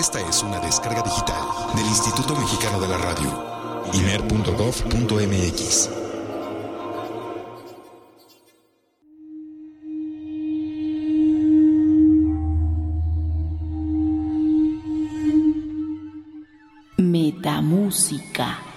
Esta es una descarga digital del Instituto Mexicano de la Radio, imer.gov.mx. Metamúsica.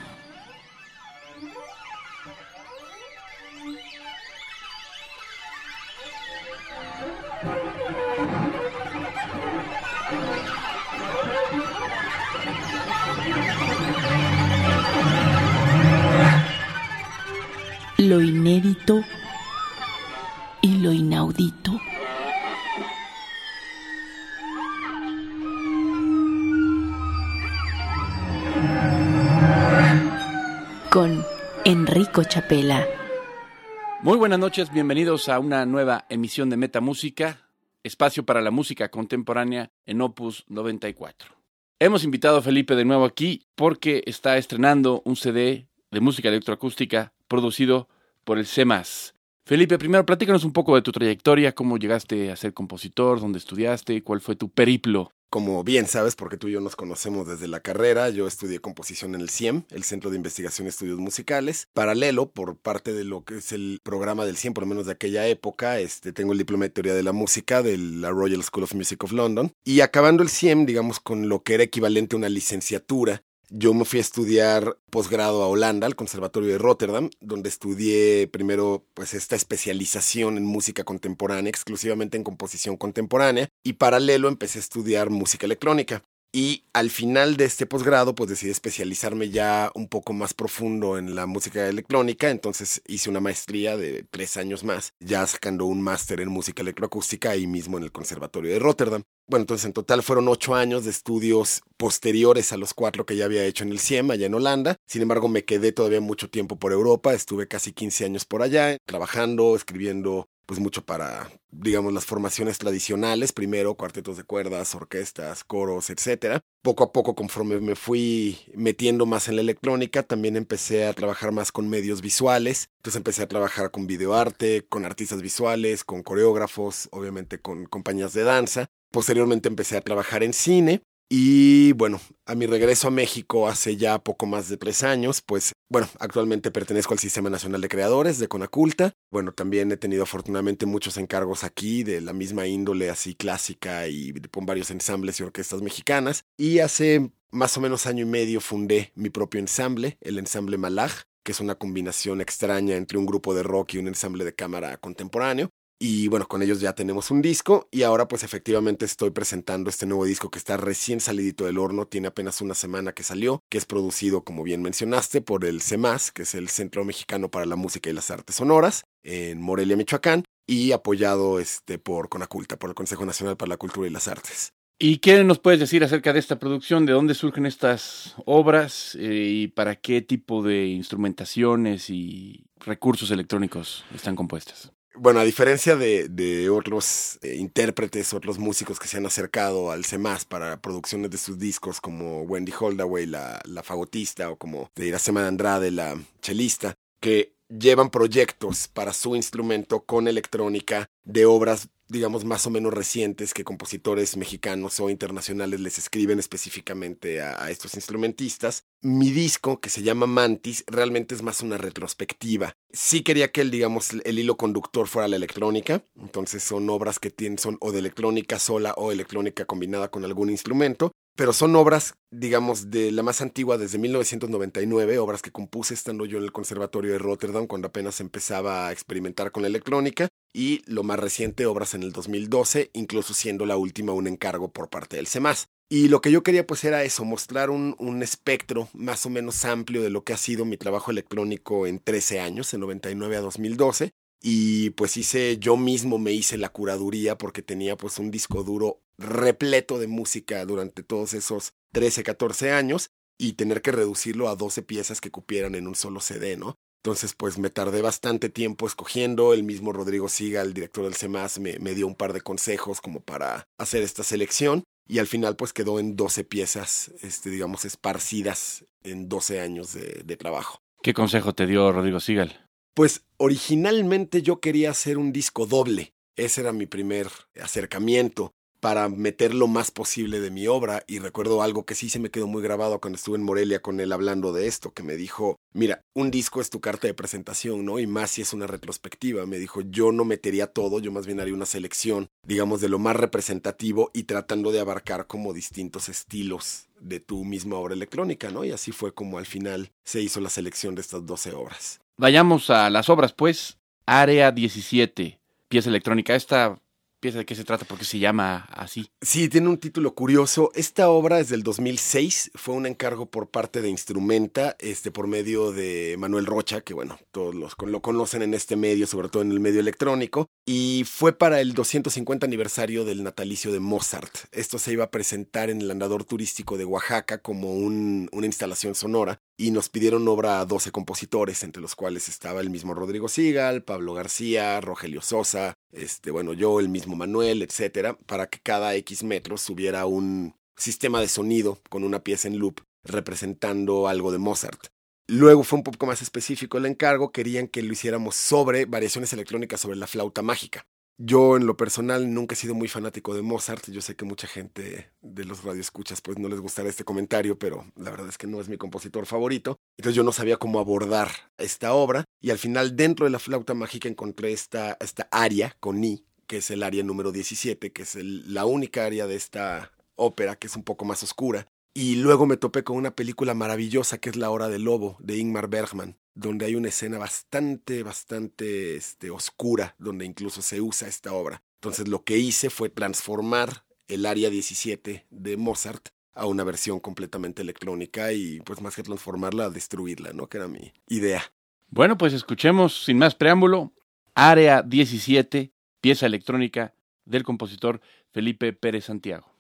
Muy buenas noches, bienvenidos a una nueva emisión de Metamúsica, espacio para la música contemporánea en Opus 94. Hemos invitado a Felipe de nuevo aquí porque está estrenando un CD de música electroacústica producido por el CEMAS. Felipe, primero platícanos un poco de tu trayectoria, cómo llegaste a ser compositor, dónde estudiaste, cuál fue tu periplo. Como bien sabes, porque tú y yo nos conocemos desde la carrera, yo estudié composición en el CIEM, el Centro de Investigación y Estudios Musicales. Paralelo, por parte de lo que es el programa del CIEM, por lo menos de aquella época, este, tengo el diploma de teoría de la música de la Royal School of Music of London. Y acabando el CIEM, digamos, con lo que era equivalente a una licenciatura yo me fui a estudiar posgrado a Holanda, al Conservatorio de Rotterdam, donde estudié primero pues esta especialización en música contemporánea, exclusivamente en composición contemporánea, y paralelo empecé a estudiar música electrónica. Y al final de este posgrado, pues decidí especializarme ya un poco más profundo en la música electrónica. Entonces hice una maestría de tres años más, ya sacando un máster en música electroacústica ahí mismo en el Conservatorio de Rotterdam. Bueno, entonces en total fueron ocho años de estudios posteriores a los cuatro que ya había hecho en el CIEM, allá en Holanda. Sin embargo, me quedé todavía mucho tiempo por Europa. Estuve casi 15 años por allá, trabajando, escribiendo pues mucho para, digamos, las formaciones tradicionales, primero cuartetos de cuerdas, orquestas, coros, etcétera. Poco a poco, conforme me fui metiendo más en la electrónica, también empecé a trabajar más con medios visuales. Entonces empecé a trabajar con videoarte, con artistas visuales, con coreógrafos, obviamente con compañías de danza. Posteriormente empecé a trabajar en cine y bueno, a mi regreso a México hace ya poco más de tres años, pues bueno, actualmente pertenezco al Sistema Nacional de Creadores de Conaculta. Bueno, también he tenido afortunadamente muchos encargos aquí de la misma índole así clásica y con varios ensambles y orquestas mexicanas. Y hace más o menos año y medio fundé mi propio ensamble, el ensamble Malaj, que es una combinación extraña entre un grupo de rock y un ensamble de cámara contemporáneo. Y bueno, con ellos ya tenemos un disco y ahora pues efectivamente estoy presentando este nuevo disco que está recién salidito del horno, tiene apenas una semana que salió, que es producido como bien mencionaste por el CEMAS, que es el Centro Mexicano para la Música y las Artes Sonoras, en Morelia, Michoacán, y apoyado este, por Conaculta, por el Consejo Nacional para la Cultura y las Artes. ¿Y qué nos puedes decir acerca de esta producción? ¿De dónde surgen estas obras eh, y para qué tipo de instrumentaciones y recursos electrónicos están compuestas? Bueno, a diferencia de, de otros eh, intérpretes, otros músicos que se han acercado al CEMAS para producciones de sus discos, como Wendy Holdaway, la, la fagotista, o como de Iracema de Andrade, la chelista, que llevan proyectos para su instrumento con electrónica de obras digamos, más o menos recientes que compositores mexicanos o internacionales les escriben específicamente a, estos instrumentistas. Mi disco, que se llama Mantis, realmente es más una retrospectiva. Sí quería que el, digamos, el hilo conductor fuera la electrónica, entonces son obras que tienen, son o de electrónica sola o electrónica combinada con algún instrumento, pero son obras, digamos, de la más antigua desde 1999, obras que compuse estando yo en el Conservatorio de Rotterdam cuando apenas empezaba a experimentar con la electrónica, y lo más reciente, obras en el 2012, incluso siendo la última un encargo por parte del CEMAS. Y lo que yo quería pues era eso, mostrar un, un, espectro más o menos amplio de lo que ha sido mi trabajo electrónico en 13 años, en 99 a 2012. Y pues hice, yo mismo me hice la curaduría porque tenía pues un disco duro repleto de música durante todos esos 13, 14 años y tener que reducirlo a 12 piezas que cupieran en un solo CD, ¿no? Entonces, pues me tardé bastante tiempo escogiendo. El mismo Rodrigo Siga, el director del CEMAS, me, me, dio un par de consejos como para hacer esta selección. Y al final, pues quedó en 12 piezas, este, digamos, esparcidas en 12 años de, de trabajo. ¿Qué consejo te dio Rodrigo Sigal? Pues originalmente yo quería hacer un disco doble. Ese era mi primer acercamiento para meter lo más posible de mi obra. Y recuerdo algo que sí se me quedó muy grabado cuando estuve en Morelia con él hablando de esto, que me dijo, mira, un disco es tu carta de presentación, ¿no? Y más si es una retrospectiva. Me dijo, yo no metería todo, yo más bien haría una selección, digamos, de lo más representativo y tratando de abarcar como distintos estilos de tu misma obra electrónica, ¿no? Y así fue como al final se hizo la selección de estas 12 obras. Vayamos a las obras, pues. Área 17, pieza electrónica. Esta pieza de qué se trata, porque se llama así. Sí, tiene un título curioso. Esta obra es del 2006, fue un encargo por parte de Instrumenta, este, por medio de Manuel Rocha, que bueno, todos los, lo conocen en este medio, sobre todo en el medio electrónico, y fue para el 250 aniversario del natalicio de Mozart. Esto se iba a presentar en el andador turístico de Oaxaca como un, una instalación sonora y nos pidieron obra a 12 compositores, entre los cuales estaba el mismo Rodrigo Sigal, Pablo García, Rogelio Sosa, este, bueno, yo, el mismo Manuel, etcétera, para que cada X metros hubiera un sistema de sonido con una pieza en loop representando algo de Mozart. Luego fue un poco más específico el encargo, querían que lo hiciéramos sobre variaciones electrónicas sobre la flauta mágica. Yo en lo personal nunca he sido muy fanático de Mozart. Yo sé que mucha gente de los radioescuchas pues no les gustará este comentario, pero la verdad es que no es mi compositor favorito. Entonces yo no sabía cómo abordar esta obra y al final dentro de la flauta mágica encontré esta, esta aria con I, que es el aria número 17, que es la única aria de esta ópera que es un poco más oscura. Y luego me topé con una película maravillosa que es La Hora del Lobo de Ingmar Bergman donde hay una escena bastante, bastante este, oscura, donde incluso se usa esta obra. Entonces lo que hice fue transformar el área 17 de Mozart a una versión completamente electrónica y pues más que transformarla, destruirla, ¿no? Que era mi idea. Bueno, pues escuchemos sin más preámbulo, Área 17, pieza electrónica del compositor Felipe Pérez Santiago.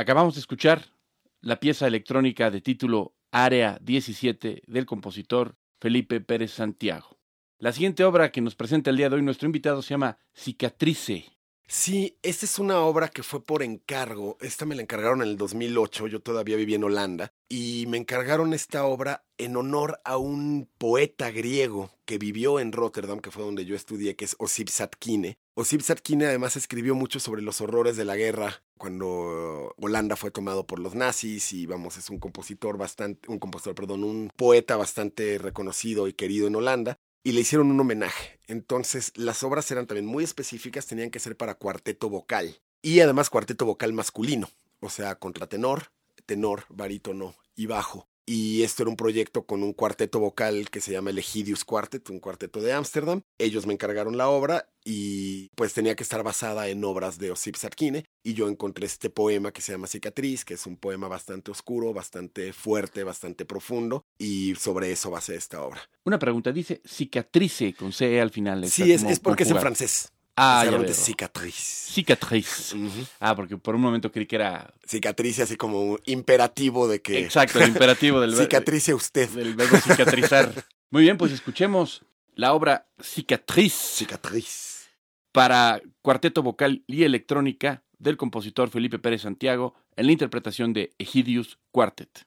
Acabamos de escuchar la pieza electrónica de título Área 17 del compositor Felipe Pérez Santiago. La siguiente obra que nos presenta el día de hoy nuestro invitado se llama Cicatrice. Sí, esta es una obra que fue por encargo. Esta me la encargaron en el 2008, yo todavía viví en Holanda, y me encargaron esta obra en honor a un poeta griego que vivió en Rotterdam, que fue donde yo estudié, que es Osip Satkine. Osip Satkine además escribió mucho sobre los horrores de la guerra cuando Holanda fue tomado por los nazis y vamos, es un compositor bastante, un compositor, perdón, un poeta bastante reconocido y querido en Holanda y le hicieron un homenaje. Entonces las obras eran también muy específicas, tenían que ser para cuarteto vocal y además cuarteto vocal masculino, o sea, contratenor, tenor, barítono y bajo. Y esto era un proyecto con un cuarteto vocal que se llama el Egidius Quartet, un cuarteto de Ámsterdam. Ellos me encargaron la obra y pues tenía que estar basada en obras de Osip Sarkine. Y yo encontré este poema que se llama Cicatriz, que es un poema bastante oscuro, bastante fuerte, bastante profundo. Y sobre eso basé esta obra. Una pregunta, dice cicatrice con C al final. Sí, es, es porque es en francés. Ah, ya de cicatriz. Cicatriz. Ah, porque por un momento creí que era... Cicatriz así como un imperativo de que... Exacto, el imperativo del, ver- Cicatrice usted. del verbo cicatrizar. Muy bien, pues escuchemos la obra Cicatriz Cicatriz. para cuarteto vocal y electrónica del compositor Felipe Pérez Santiago en la interpretación de Egidius Quartet.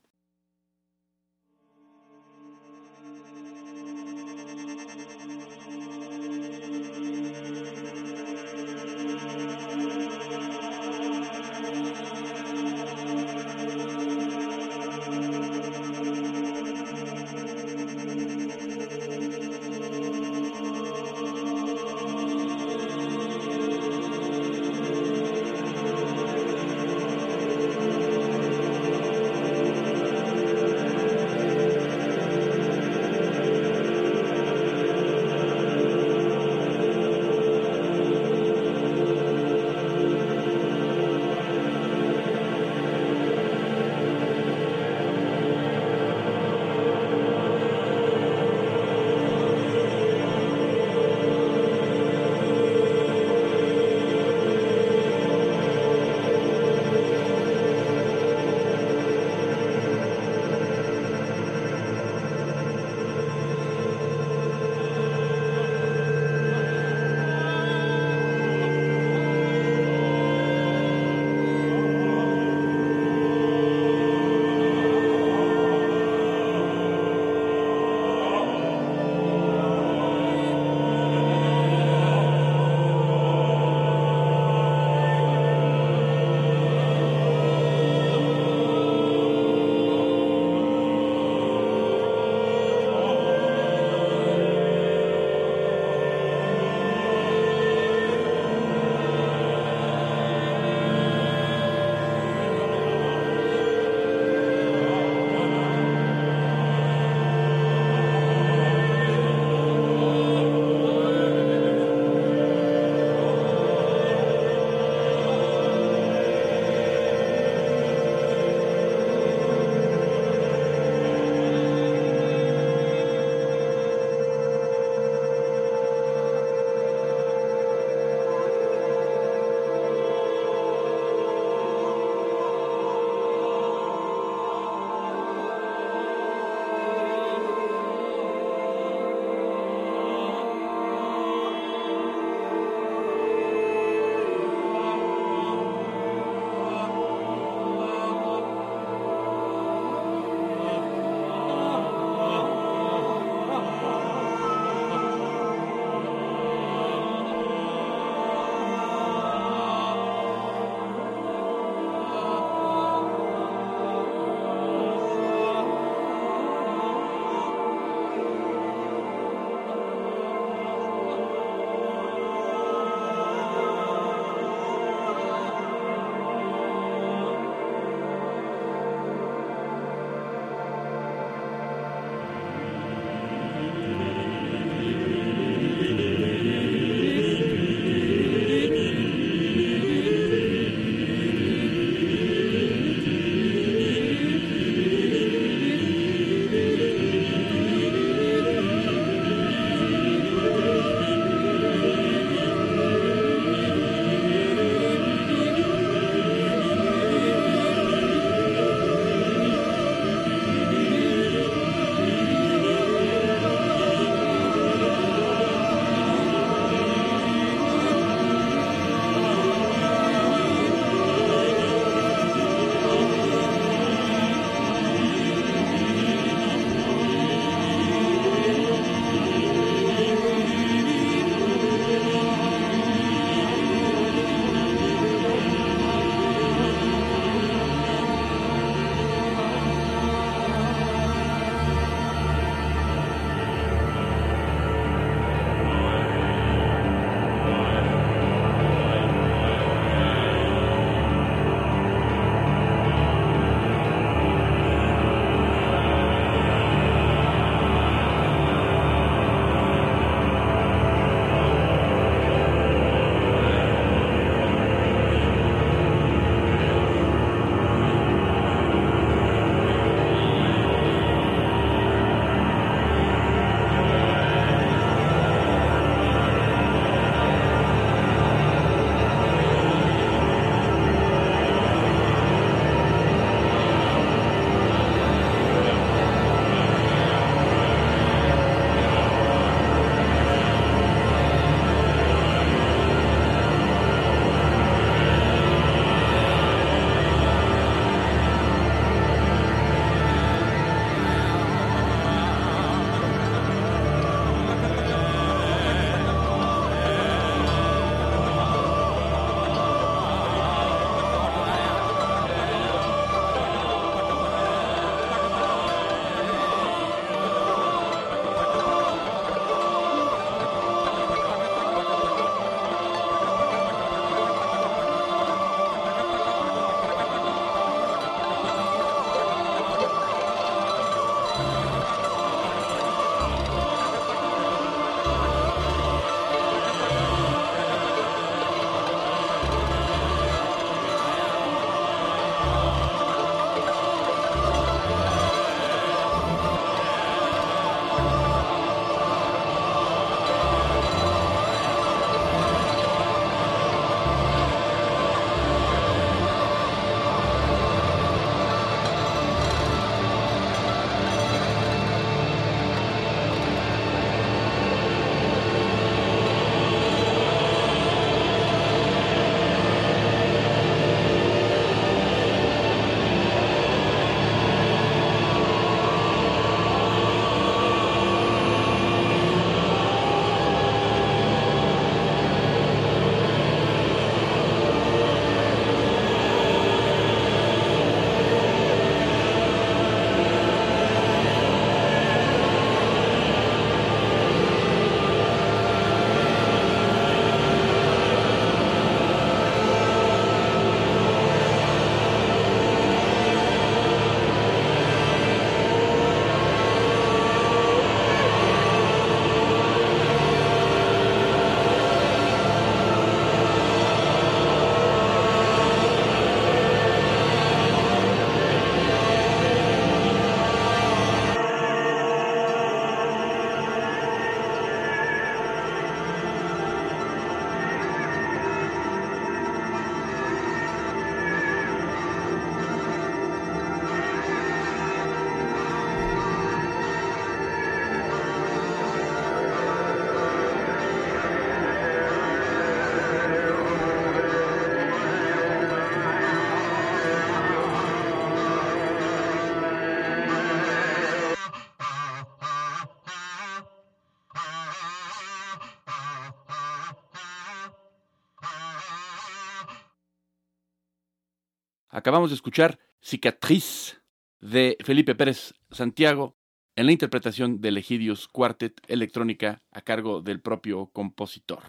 Acabamos de escuchar Cicatriz de Felipe Pérez Santiago en la interpretación del Egidius Quartet electrónica a cargo del propio compositor.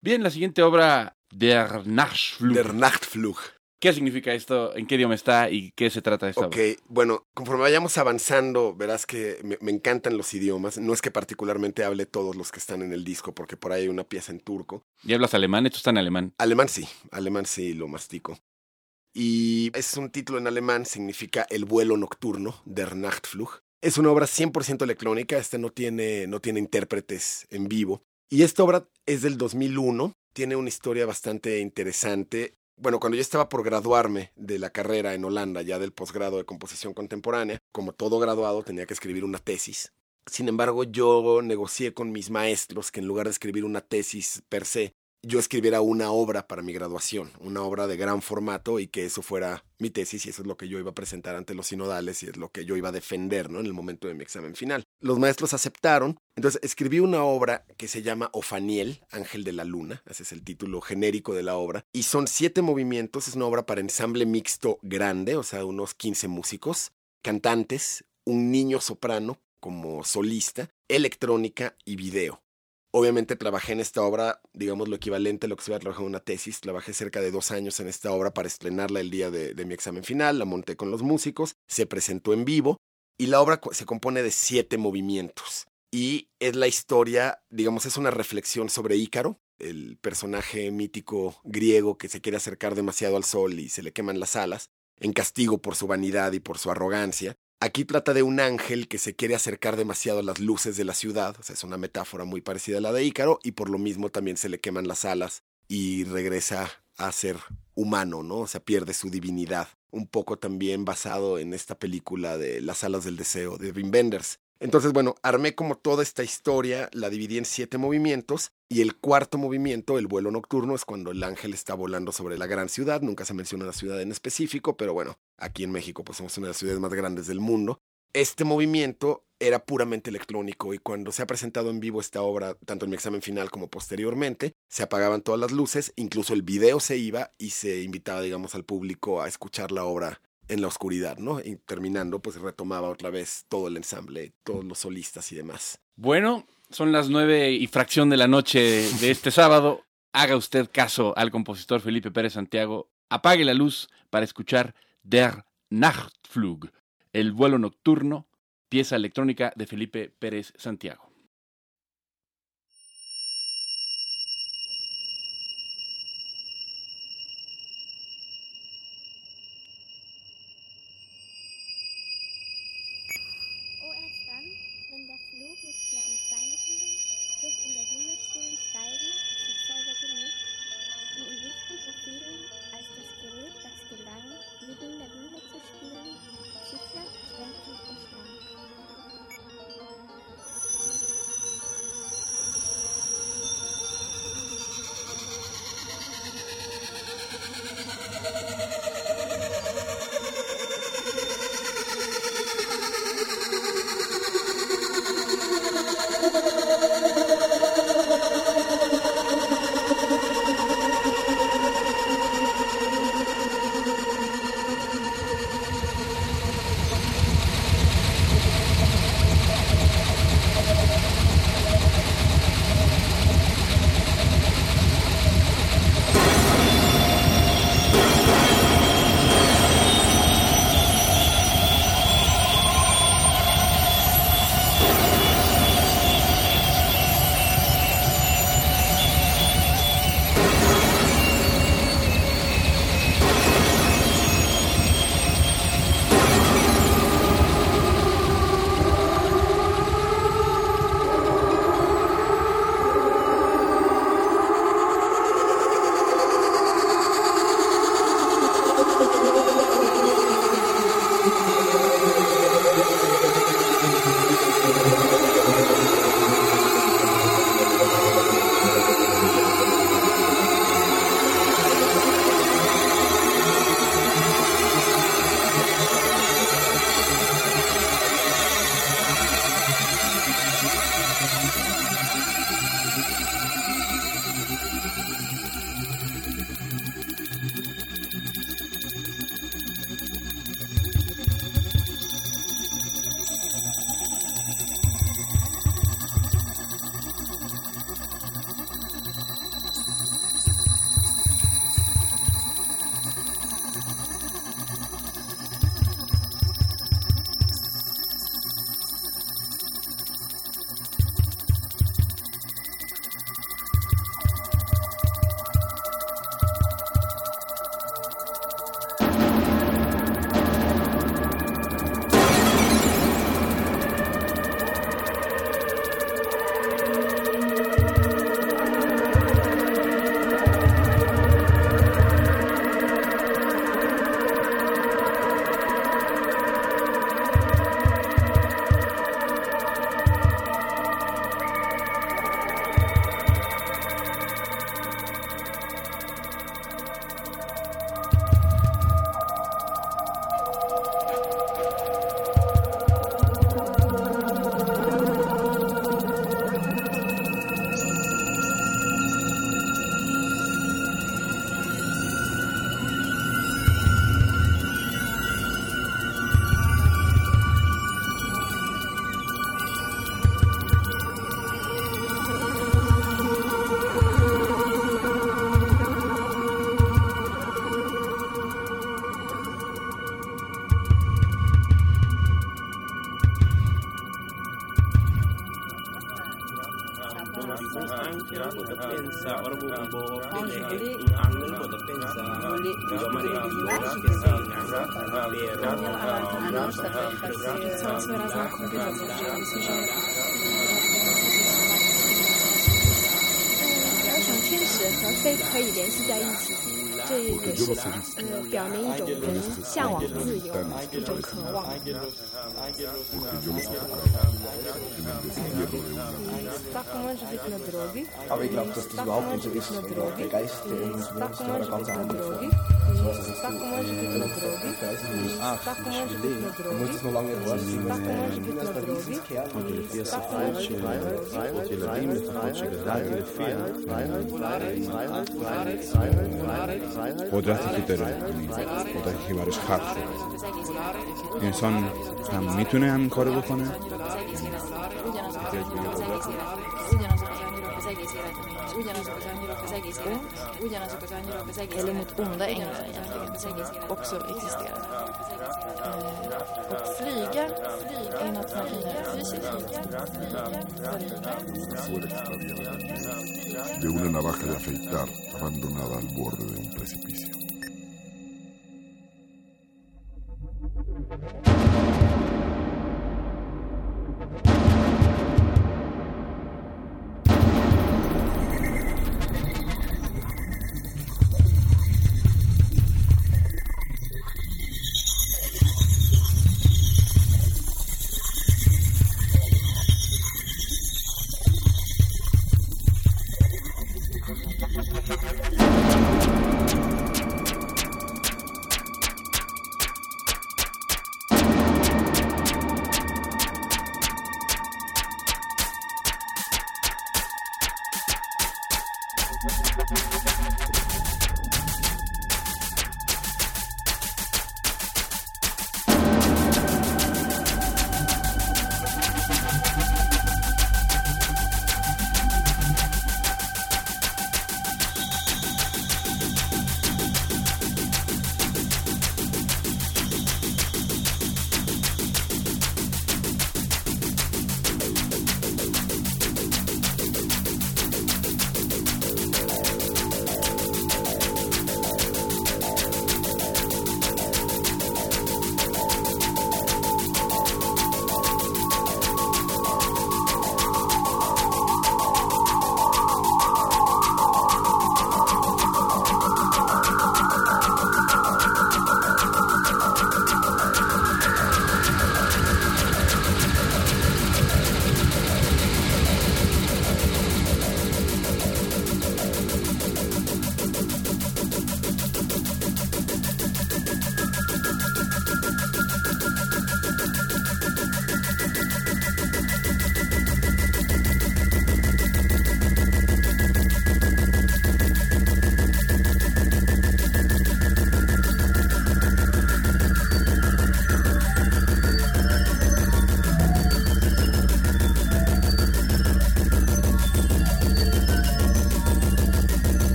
Bien, la siguiente obra, Der Nachtflug. Der Nachtflug. ¿Qué significa esto? ¿En qué idioma está? ¿Y qué se trata de esta Ok, obra? bueno, conforme vayamos avanzando, verás que me, me encantan los idiomas. No es que particularmente hable todos los que están en el disco, porque por ahí hay una pieza en turco. ¿Y hablas alemán? Esto está en alemán. Alemán sí, alemán sí lo mastico. Y es un título en alemán, significa El vuelo nocturno, Der Nachtflug. Es una obra 100% electrónica, esta no tiene, no tiene intérpretes en vivo. Y esta obra es del 2001, tiene una historia bastante interesante. Bueno, cuando yo estaba por graduarme de la carrera en Holanda, ya del posgrado de composición contemporánea, como todo graduado tenía que escribir una tesis. Sin embargo, yo negocié con mis maestros que en lugar de escribir una tesis per se, yo escribiera una obra para mi graduación, una obra de gran formato y que eso fuera mi tesis y eso es lo que yo iba a presentar ante los sinodales y es lo que yo iba a defender ¿no? en el momento de mi examen final. Los maestros aceptaron, entonces escribí una obra que se llama Ofaniel, Ángel de la Luna, ese es el título genérico de la obra, y son siete movimientos, es una obra para ensamble mixto grande, o sea, unos 15 músicos, cantantes, un niño soprano como solista, electrónica y video. Obviamente trabajé en esta obra, digamos lo equivalente a lo que se hubiera trabajado en una tesis. Trabajé cerca de dos años en esta obra para estrenarla el día de, de mi examen final. La monté con los músicos, se presentó en vivo y la obra se compone de siete movimientos. Y es la historia, digamos, es una reflexión sobre Ícaro, el personaje mítico griego que se quiere acercar demasiado al sol y se le queman las alas, en castigo por su vanidad y por su arrogancia. Aquí trata de un ángel que se quiere acercar demasiado a las luces de la ciudad, o sea, es una metáfora muy parecida a la de Ícaro, y por lo mismo también se le queman las alas y regresa a ser humano, ¿no? O sea, pierde su divinidad. Un poco también basado en esta película de Las alas del deseo de Wim. Entonces, bueno, armé como toda esta historia, la dividí en siete movimientos y el cuarto movimiento, el vuelo nocturno, es cuando el ángel está volando sobre la gran ciudad. Nunca se menciona una ciudad en específico, pero bueno, aquí en México pues somos una de las ciudades más grandes del mundo. Este movimiento era puramente electrónico y cuando se ha presentado en vivo esta obra, tanto en mi examen final como posteriormente, se apagaban todas las luces, incluso el video se iba y se invitaba, digamos, al público a escuchar la obra en la oscuridad, ¿no? Y terminando, pues retomaba otra vez todo el ensamble, todos los solistas y demás. Bueno, son las nueve y fracción de la noche de este sábado. Haga usted caso al compositor Felipe Pérez Santiago. Apague la luz para escuchar Der Nachtflug, el vuelo nocturno, pieza electrónica de Felipe Pérez Santiago. 也是呃表明一种人向往自由，一种渴望。Aber ich glaube, dass das überhaupt nicht so ist. Der Geist, der in uns wohnt, ist eine ganz andere Form. So was ist das? Ach, du musst es noch lange warten. Poderia ser forte, pela liberdade, pela Potrafi χειτερεύει, όταν έχει βαρύς χάρτους. Η Ενσόν θα μην του είναι αν κόρυβο φωνέ, egész életünk. Ugyanazok az angyalok az egész ugyanazok az angyalok az egész. Ugyanazok az angyalok az egész az egész De una navaja de afeitar abandonada al borde de un precipicio.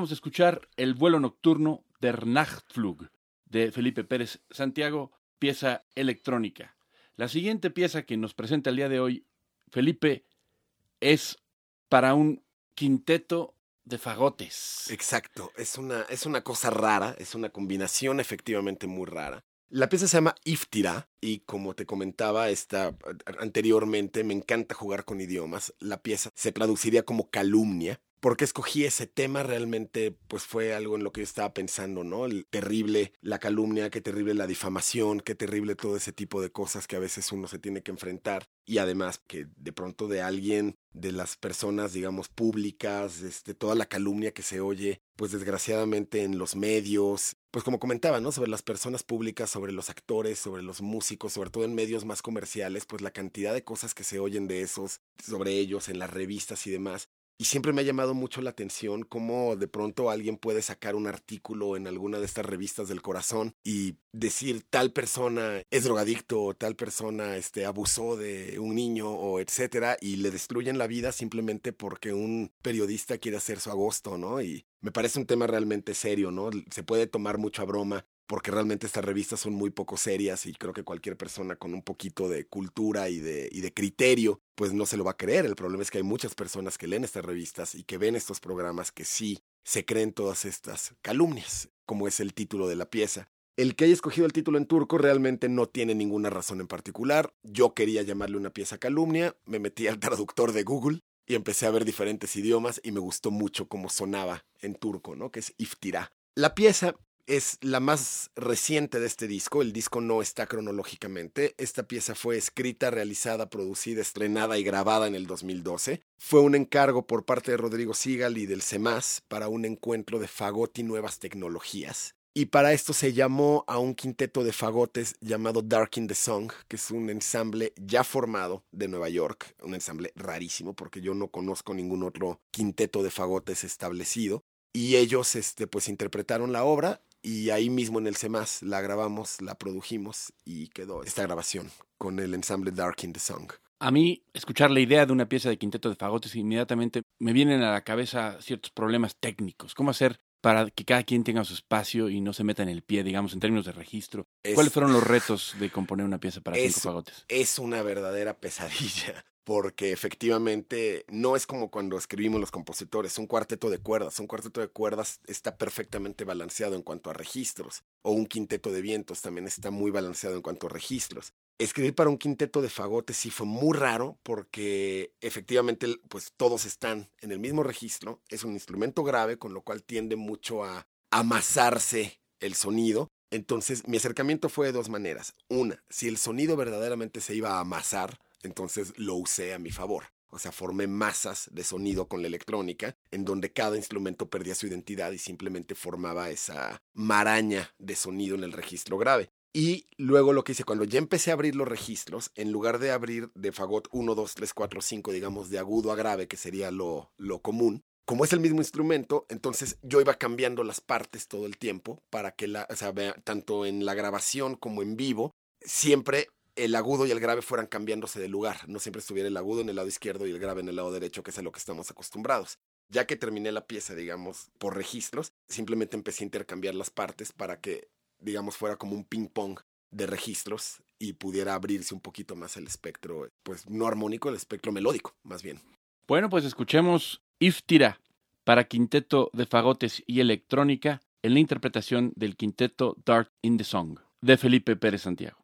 Acabamos de escuchar El vuelo nocturno Der Nachtflug de Felipe Pérez Santiago, pieza electrónica. La siguiente pieza que nos presenta el día de hoy, Felipe, es para un quinteto de fagotes. Exacto, es una, es una cosa rara, es una combinación efectivamente muy rara. La pieza se llama Iftira y como te comentaba esta, anteriormente, me encanta jugar con idiomas. La pieza se traduciría como calumnia. ¿Por qué escogí ese tema? Realmente, pues fue algo en lo que yo estaba pensando, ¿no? El terrible, la calumnia, qué terrible la difamación, qué terrible todo ese tipo de cosas que a veces uno se tiene que enfrentar. Y además que de pronto de alguien, de las personas, digamos, públicas, este, toda la calumnia que se oye, pues desgraciadamente en los medios, pues como comentaba, ¿no? Sobre las personas públicas, sobre los actores, sobre los músicos, sobre todo en medios más comerciales, pues la cantidad de cosas que se oyen de esos, sobre ellos, en las revistas y demás, y siempre me ha llamado mucho la atención cómo de pronto alguien puede sacar un artículo en alguna de estas revistas del corazón y decir tal persona es drogadicto o tal persona este, abusó de un niño o etcétera y le destruyen la vida simplemente porque un periodista quiere hacer su agosto, ¿no? Y me parece un tema realmente serio, ¿no? Se puede tomar mucho a broma, porque realmente estas revistas son muy poco serias y creo que cualquier persona con un poquito de cultura y de, y de criterio, pues no se lo va a creer. El problema es que hay muchas personas que leen estas revistas y que ven estos programas que sí se creen todas estas calumnias, como es el título de la pieza. El que haya escogido el título en turco realmente no tiene ninguna razón en particular. Yo quería llamarle una pieza calumnia, me metí al traductor de Google y empecé a ver diferentes idiomas y me gustó mucho cómo sonaba en turco, ¿no? Que es iftira. La pieza es la más reciente de este disco. El disco no está cronológicamente. Esta pieza fue escrita, realizada, producida, estrenada y grabada en el 2012. Fue un encargo por parte de Rodrigo Sigal y del CEMAS para un encuentro de fagot y nuevas tecnologías. Y para esto se llamó a un quinteto de fagotes llamado Dark in the Song, que es un ensamble ya formado de Nueva York, un ensamble rarísimo porque yo no conozco ningún otro quinteto de fagotes establecido. Y ellos este, pues interpretaron la obra y ahí mismo en el CEMAS la grabamos, la produjimos y quedó esta grabación con el ensamble Dark in the Song. A mí, escuchar la idea de una pieza de quinteto de fagotes inmediatamente me vienen a la cabeza ciertos problemas técnicos. ¿Cómo hacer para que cada quien tenga su espacio y no se meta en el pie, digamos, en términos de registro? ¿Cuáles fueron los retos de componer una pieza para cinco fagotes? Es una verdadera pesadilla porque efectivamente no es como cuando escribimos los compositores, un cuarteto de cuerdas, un cuarteto de cuerdas está perfectamente balanceado en cuanto a registros, o un quinteto de vientos también está muy balanceado en cuanto a registros. Escribir para un quinteto de fagotes sí fue muy raro porque efectivamente pues todos están en el mismo registro, es un instrumento grave con lo cual tiende mucho a amasarse el sonido. Entonces mi acercamiento fue de dos maneras. Una, si el sonido verdaderamente se iba a amasar, entonces lo usé a mi favor. O sea, formé masas de sonido con la electrónica, en donde cada instrumento perdía su identidad y simplemente formaba esa maraña de sonido en el registro grave. Y luego lo que hice, cuando ya empecé a abrir los registros, en lugar de abrir de fagot 1, 2, 3, 4, 5, digamos, de agudo a grave, que sería lo, lo común, como es el mismo instrumento, entonces yo iba cambiando las partes todo el tiempo para que la, o sea, tanto en la grabación como en vivo, siempre el agudo y el grave fueran cambiándose de lugar. No siempre estuviera el agudo en el lado izquierdo y el grave en el lado derecho, que es a lo que estamos acostumbrados. Ya que terminé la pieza, digamos, por registros, simplemente empecé a intercambiar las partes para que, digamos, fuera como un ping-pong de registros y pudiera abrirse un poquito más el espectro, pues no armónico, el espectro melódico, más bien. Bueno, pues escuchemos Iftira para quinteto de fagotes y electrónica en la interpretación del quinteto Dark in the Song de Felipe Pérez Santiago.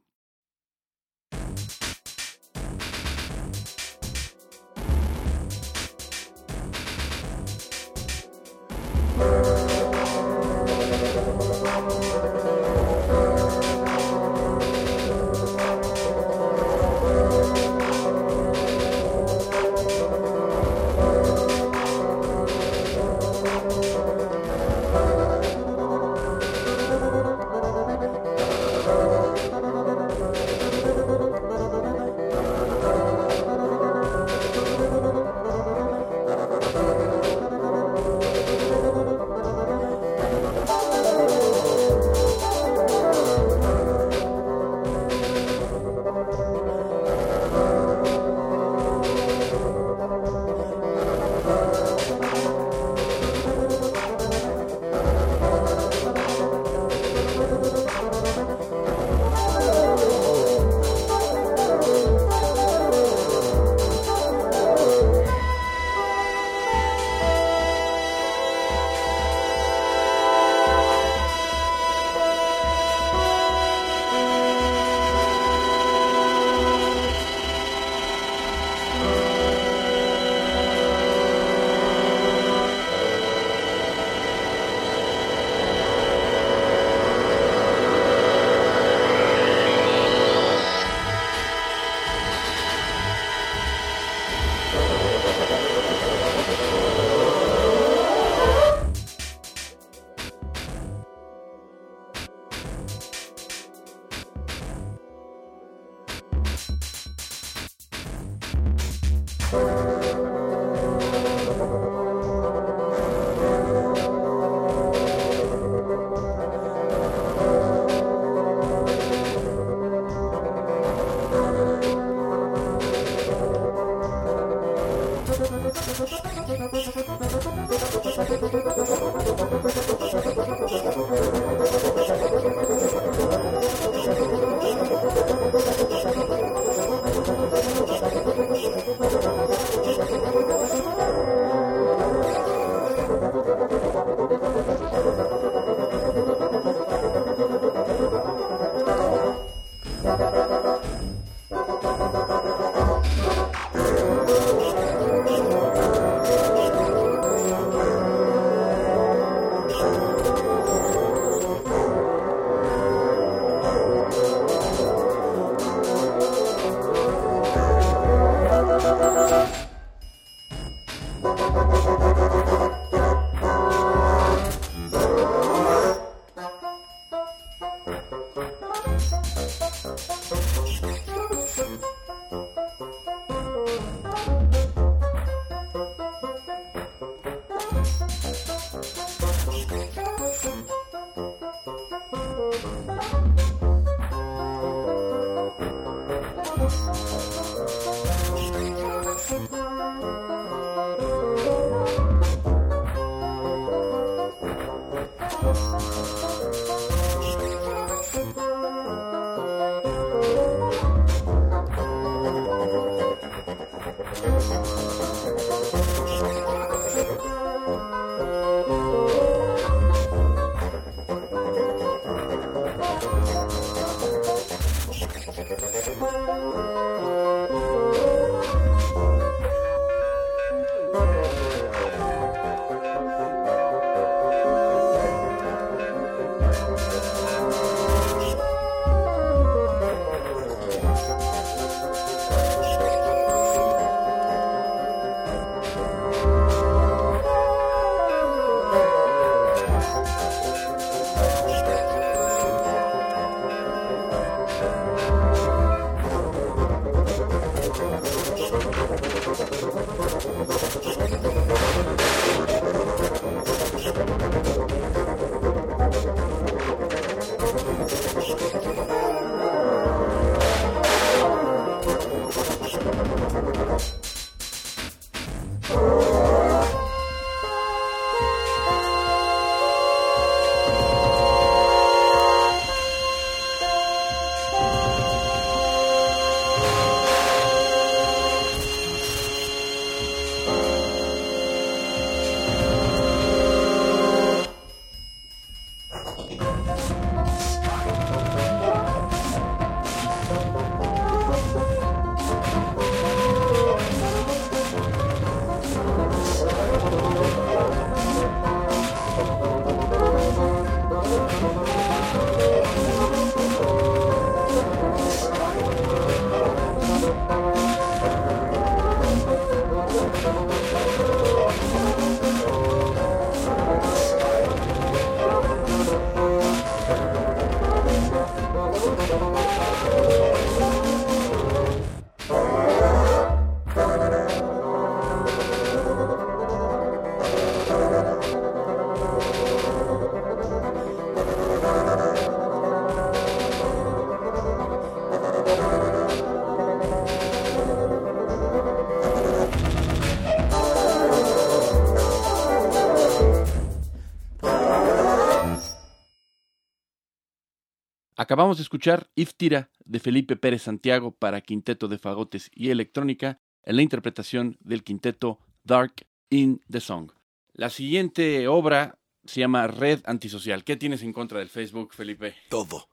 Acabamos de escuchar Iftira de Felipe Pérez Santiago para quinteto de fagotes y electrónica en la interpretación del quinteto Dark in the Song. La siguiente obra se llama Red Antisocial. ¿Qué tienes en contra del Facebook, Felipe? Todo.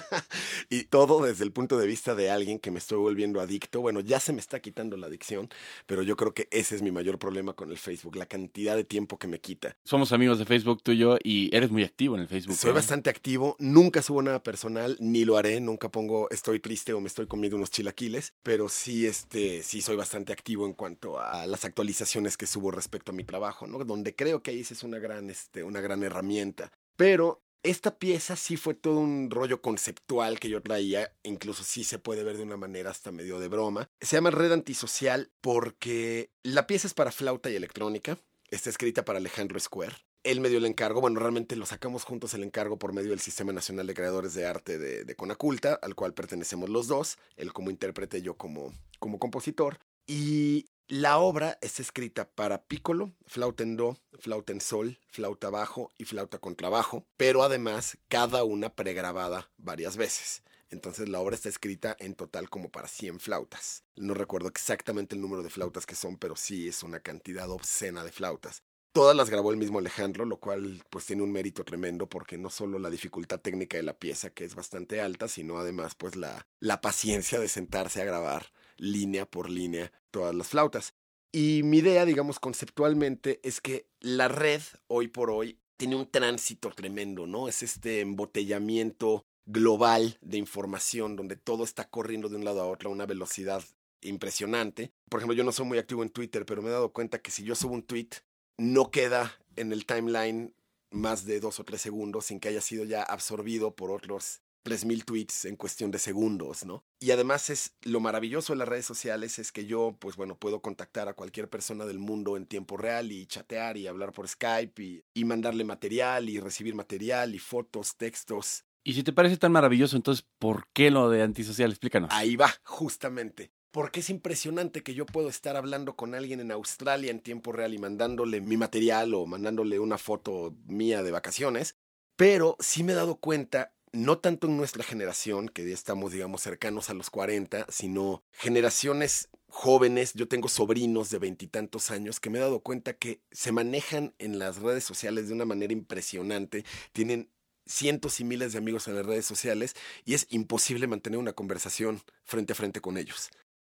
y todo desde el punto de vista de alguien que me estoy volviendo adicto. Bueno, ya se me está quitando la adicción, pero yo creo que ese es mi mayor problema con el Facebook, la cantidad de tiempo que me quita. Somos amigos de Facebook tú y yo y eres muy activo en el Facebook. Soy bastante activo, nunca subo nada personal, ni lo haré, nunca pongo estoy triste o me estoy comiendo unos chilaquiles, pero sí, este, sí soy bastante activo en cuanto a las actualizaciones que subo respecto a mi trabajo, ¿no? Donde creo que ahí es una gran, este, una gran herramienta. Pero Esta pieza sí fue todo un rollo conceptual que yo traía, incluso sí se puede ver de una manera hasta medio de broma. Se llama Red Antisocial porque la pieza es para flauta y electrónica, está escrita para Alejandro Square. Él me dio el encargo, bueno, realmente lo sacamos juntos el encargo por medio del Sistema Nacional de Creadores de Arte de, de Conaculta, al cual pertenecemos los dos, él como intérprete, yo como, como compositor. Y la obra está escrita para piccolo, flauta en do, flauta en sol, flauta bajo y flauta contrabajo, pero además cada una pregrabada varias veces. Entonces la obra está escrita en total como para 100 flautas. No recuerdo exactamente el número de flautas que son, pero sí es una cantidad obscena de flautas. Todas las grabó el mismo Alejandro, lo cual pues tiene un mérito tremendo porque no solo la dificultad técnica de la pieza, que es bastante alta, sino además pues la, la paciencia de sentarse a grabar línea por línea todas las flautas. Y mi idea, digamos, conceptualmente es que la red, hoy por hoy, tiene un tránsito tremendo, ¿no? Es este embotellamiento global de información donde todo está corriendo de un lado a otro a una velocidad impresionante. Por ejemplo, yo no soy muy activo en Twitter, pero me he dado cuenta que si yo subo un tweet, no queda en el timeline más de dos o tres segundos sin que haya sido ya absorbido por otros 3.000 tweets en cuestión de segundos, ¿no? Y además es lo maravilloso de las redes sociales es que yo, pues bueno, puedo contactar a cualquier persona del mundo en tiempo real y chatear y hablar por Skype y, y mandarle material y recibir material y fotos, textos. Y si te parece tan maravilloso, entonces, ¿por qué lo de antisocial? Explícanos. Ahí va, justamente. Porque es impresionante que yo puedo estar hablando con alguien en Australia en tiempo real y mandándole mi material o mandándole una foto mía de vacaciones. Pero sí me he dado cuenta no tanto en nuestra generación, que ya estamos, digamos, cercanos a los 40, sino generaciones jóvenes, yo tengo sobrinos de veintitantos años que me he dado cuenta que se manejan en las redes sociales de una manera impresionante, tienen cientos y miles de amigos en las redes sociales y es imposible mantener una conversación frente a frente con ellos.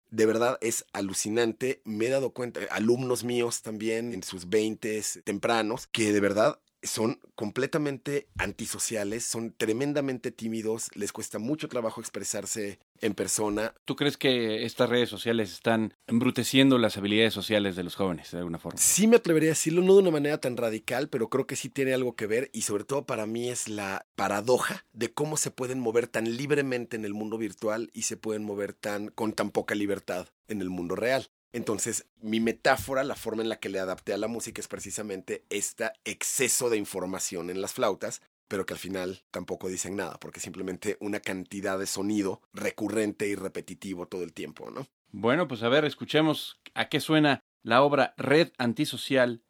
De verdad es alucinante, me he dado cuenta, alumnos míos también en sus veintes tempranos, que de verdad son completamente antisociales, son tremendamente tímidos, les cuesta mucho trabajo expresarse en persona. ¿Tú crees que estas redes sociales están embruteciendo las habilidades sociales de los jóvenes de alguna forma? Sí me atrevería a decirlo, no de una manera tan radical, pero creo que sí tiene algo que ver y sobre todo para mí es la paradoja de cómo se pueden mover tan libremente en el mundo virtual y se pueden mover tan con tan poca libertad en el mundo real. Entonces, mi metáfora, la forma en la que le adapté a la música es precisamente este exceso de información en las flautas, pero que al final tampoco dicen nada, porque simplemente una cantidad de sonido recurrente y repetitivo todo el tiempo, ¿no? Bueno, pues a ver, escuchemos a qué suena la obra Red Antisocial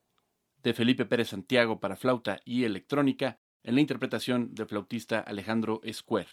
de Felipe Pérez Santiago para flauta y electrónica en la interpretación del flautista Alejandro Square.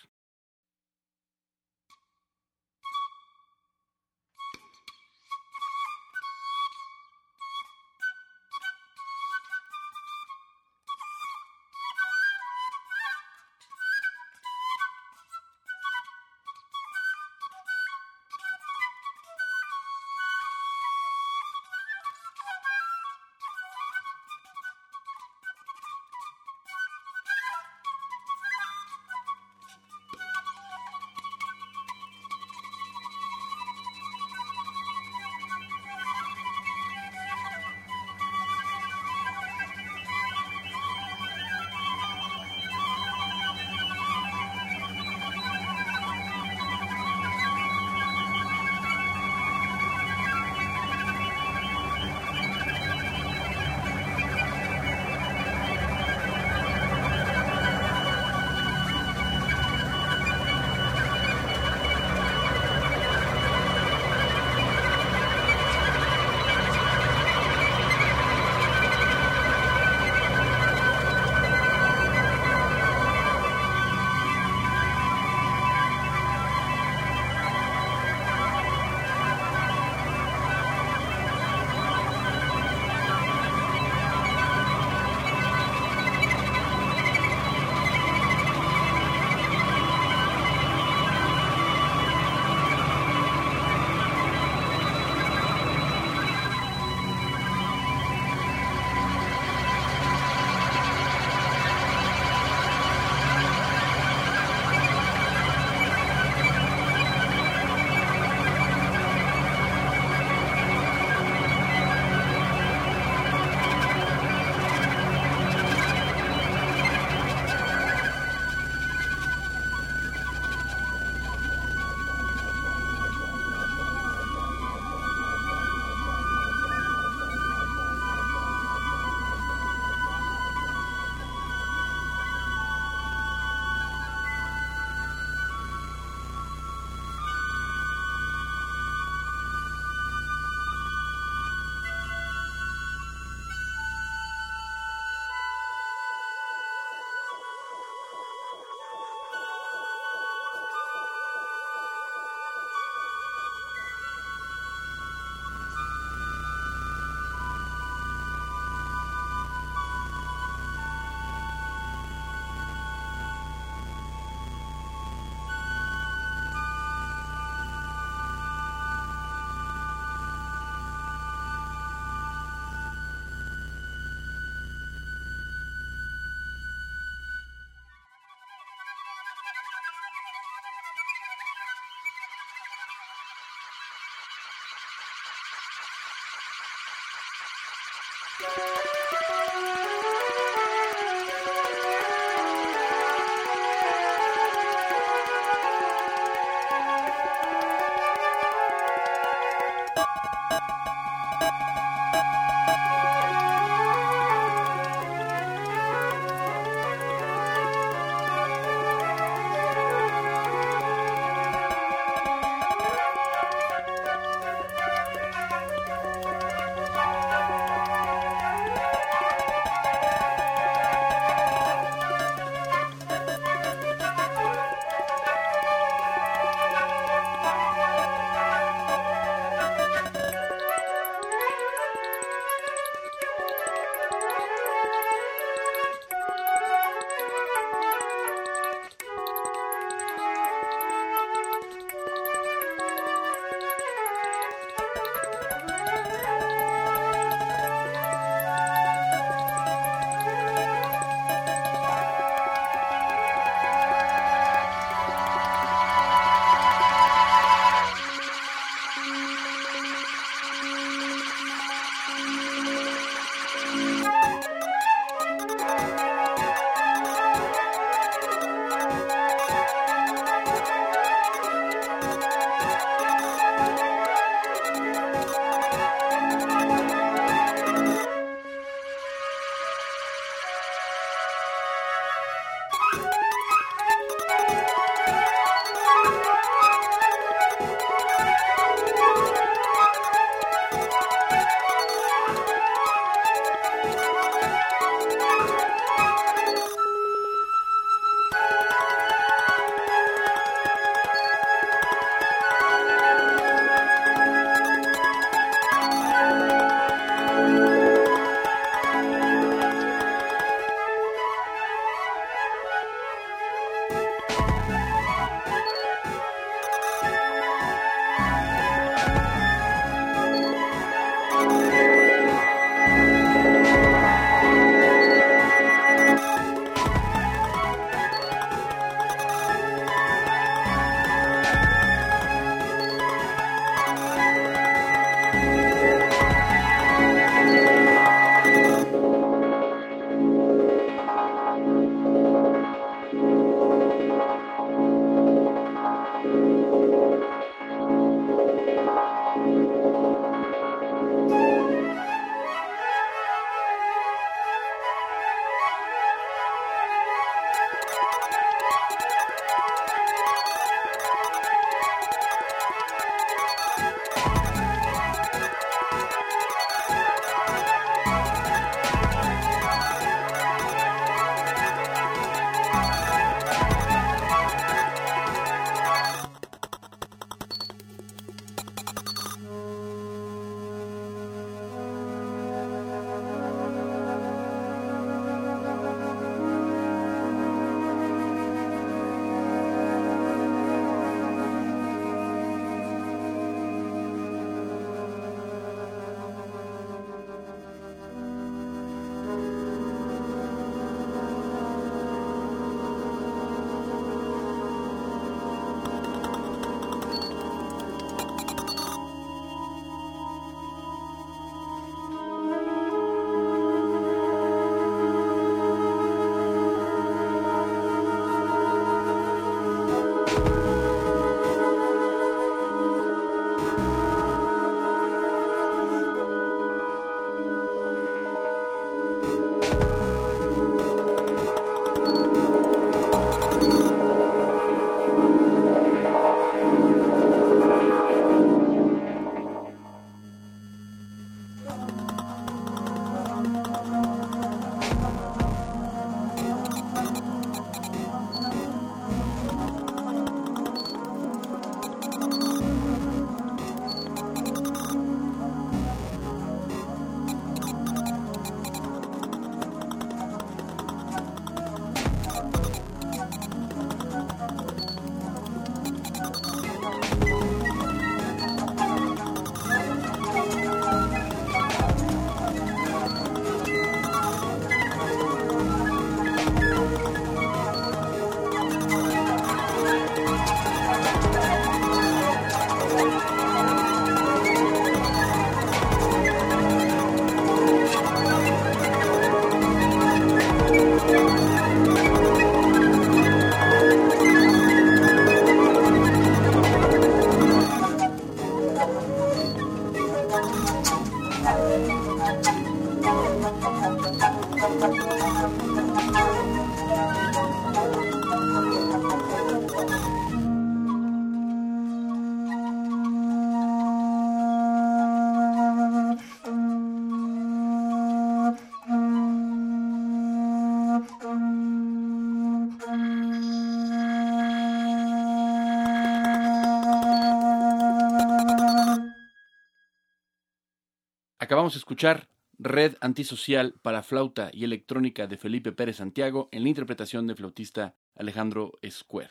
Acabamos de escuchar Red Antisocial para flauta y electrónica de Felipe Pérez Santiago en la interpretación del flautista Alejandro Square.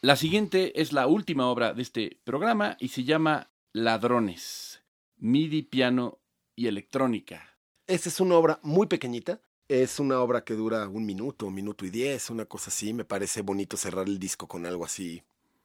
La siguiente es la última obra de este programa y se llama Ladrones, MIDI, piano y electrónica. Esta es una obra muy pequeñita. Es una obra que dura un minuto, un minuto y diez, una cosa así. Me parece bonito cerrar el disco con algo así,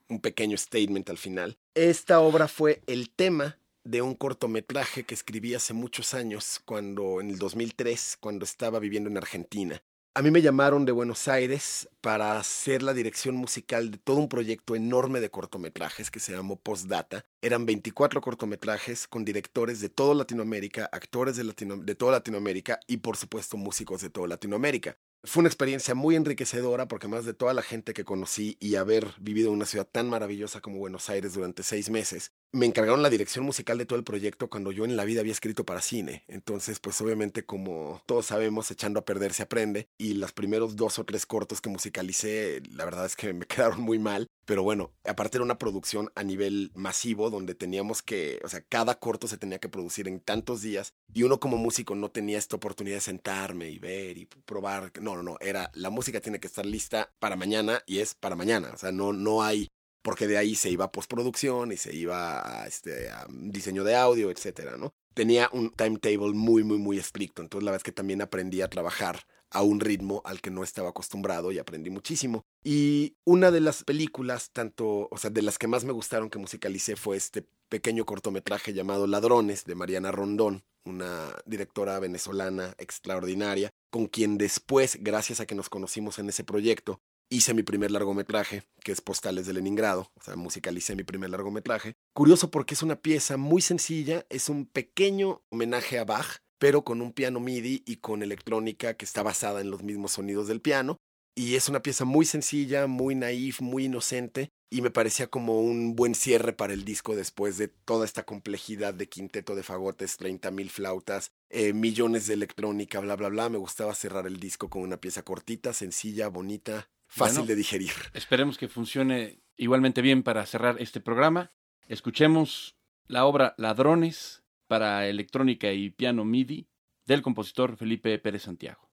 un pequeño statement al final. Esta obra fue el tema de un cortometraje que escribí hace muchos años, cuando en el 2003, cuando estaba viviendo en Argentina. A mí me llamaron de Buenos Aires para hacer la dirección musical de todo un proyecto enorme de cortometrajes que se llamó Postdata. Eran 24 cortometrajes con directores de toda Latinoamérica, actores de, de toda Latinoamérica y por supuesto músicos de toda Latinoamérica. Fue una experiencia muy enriquecedora porque más de toda la gente que conocí y haber vivido en una ciudad tan maravillosa como Buenos Aires durante seis meses, me encargaron la dirección musical de todo el proyecto cuando yo en la vida había escrito para cine. Entonces, pues obviamente como todos sabemos, echando a perder se aprende y los primeros dos o tres cortos que musicalicé, la verdad es que me quedaron muy mal. Pero bueno, aparte era una producción a nivel masivo donde teníamos que, o sea, cada corto se tenía que producir en tantos días y uno como músico no tenía esta oportunidad de sentarme y ver y probar. No, no, no, era la música tiene que estar lista para mañana y es para mañana. O sea, no, no hay, porque de ahí se iba a postproducción y se iba a, este, a diseño de audio, etcétera, ¿no? Tenía un timetable muy, muy, muy estricto. Entonces la verdad es que también aprendí a trabajar a un ritmo al que no estaba acostumbrado y aprendí muchísimo. Y una de las películas, tanto, o sea, de las que más me gustaron que musicalicé fue este pequeño cortometraje llamado Ladrones de Mariana Rondón, una directora venezolana extraordinaria, con quien después, gracias a que nos conocimos en ese proyecto, hice mi primer largometraje, que es Postales de Leningrado, o sea, musicalicé mi primer largometraje. Curioso porque es una pieza muy sencilla, es un pequeño homenaje a Bach, pero con un piano MIDI y con electrónica que está basada en los mismos sonidos del piano. Y es una pieza muy sencilla, muy naif, muy inocente, y me parecía como un buen cierre para el disco después de toda esta complejidad de quinteto de fagotes, 30 mil flautas, eh, millones de electrónica, bla, bla, bla. Me gustaba cerrar el disco con una pieza cortita, sencilla, bonita, fácil Bueno, de digerir. Esperemos que funcione igualmente bien para cerrar este programa. Escuchemos la obra Ladrones para electrónica y piano MIDI del compositor Felipe Pérez Santiago.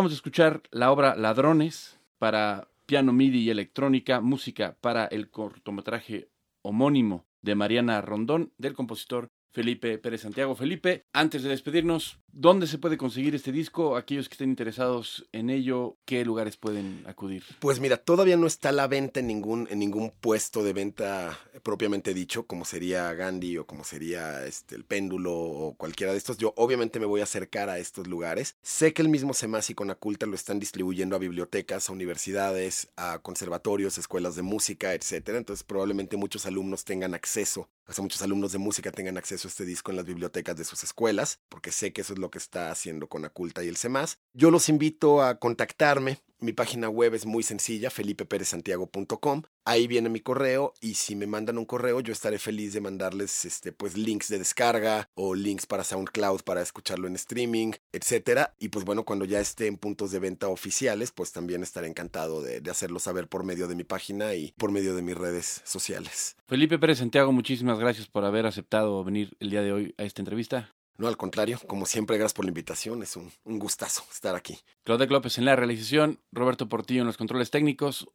Acabamos de escuchar la obra Ladrones para piano MIDI y electrónica, música para el cortometraje homónimo de Mariana Rondón, del compositor Felipe Pérez Santiago. Felipe, antes de despedirnos, ¿dónde se puede conseguir este disco? Aquellos que estén interesados en ello, ¿qué lugares pueden acudir? Pues mira, todavía no está a la venta en ningún, en ningún puesto de venta propiamente dicho, como sería Gandhi o como sería este, el péndulo o cualquiera de estos. Yo obviamente me voy a acercar a estos lugares. Sé que el mismo SEMAS y Conaculta lo están distribuyendo a bibliotecas, a universidades, a conservatorios, escuelas de música, etcétera. Entonces probablemente muchos alumnos tengan acceso, sea, muchos alumnos de música tengan acceso a este disco en las bibliotecas de sus escuelas, porque sé que eso es lo que está haciendo Conaculta y el SEMAS. Yo los invito a contactarme Mi página web es muy sencilla, felipeperezsantiago.com. Ahí viene mi correo y si me mandan un correo yo estaré feliz de mandarles este pues links de descarga o links para SoundCloud para escucharlo en streaming, etcétera. Y pues bueno, cuando ya esté en puntos de venta oficiales, pues también estaré encantado de, de hacerlo saber por medio de mi página y por medio de mis redes sociales. Felipe Pérez Santiago, muchísimas gracias por haber aceptado venir el día de hoy a esta entrevista. No, al contrario, como siempre, gracias por la invitación. Es un, un gustazo estar aquí. Claudette López en la realización, Roberto Portillo en los controles técnicos.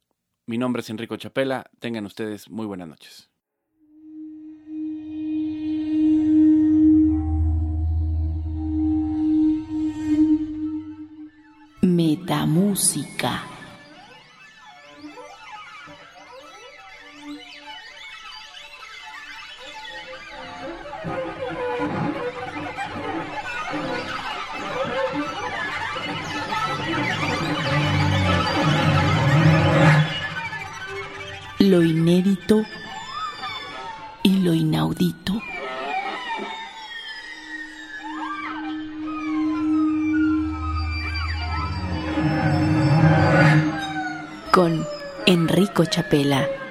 Mi nombre es Enrico Chapela. Tengan ustedes muy buenas noches. Metamúsica. Lo inédito y lo inaudito. Con Enrico Chapela.